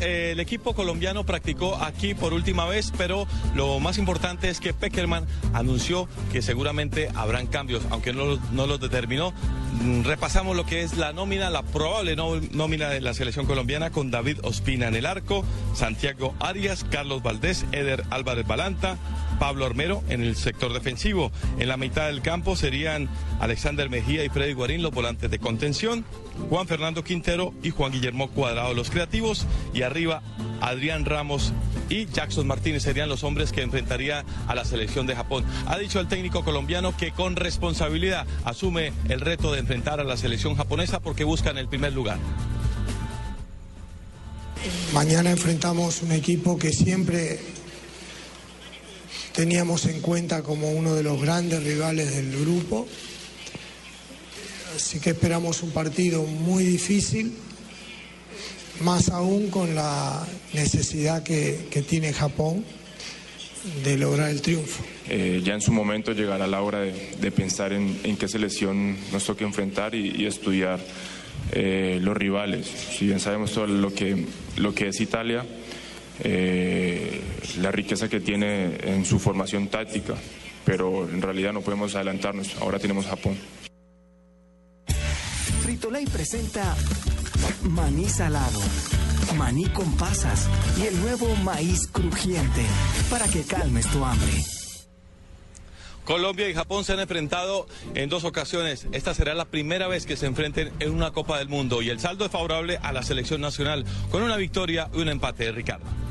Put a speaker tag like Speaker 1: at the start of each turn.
Speaker 1: Eh, el equipo colombiano practicó aquí por última vez, pero lo más importante es que Peckerman anunció que seguramente habrán cambios, aunque no, no los determinó. Mm, repasamos lo que es la nómina, la probable nómina de la selección colombiana con David Ospina en el arco, Santiago Arias, Carlos Valdés, Eder Álvarez Balanta, Pablo Armero en el sector defensivo. En la mitad del campo serían Alexander Mejía y Freddy Guarín los volantes de contención, Juan Fernando Quintero y Juan Guillermo Cuadrado los creativos y arriba Adrián Ramos y Jackson Martínez serían los hombres que enfrentaría a la selección de Japón. Ha dicho el técnico colombiano que con responsabilidad asume el reto de enfrentar a la selección japonesa porque buscan el primer lugar.
Speaker 2: Mañana enfrentamos un equipo que siempre teníamos en cuenta como uno de los grandes rivales del grupo. Así que esperamos un partido muy difícil, más aún con la necesidad que, tiene Japón de lograr el triunfo.
Speaker 3: Eh, ya en su momento llegará la hora de, pensar en, qué selección nos toque enfrentar y, estudiar eh, los rivales. Si bien sabemos todo lo que, lo que es Italia, eh, la riqueza que tiene en su formación táctica, pero en realidad no podemos adelantarnos. Ahora tenemos Japón.
Speaker 4: Fritolay presenta maní salado, maní con pasas y el nuevo maíz crujiente para que calmes tu hambre.
Speaker 1: Colombia y Japón se han enfrentado en dos ocasiones. Esta será la primera vez que se enfrenten en una Copa del Mundo y el saldo es favorable a la selección nacional con una victoria y un empate de Ricardo.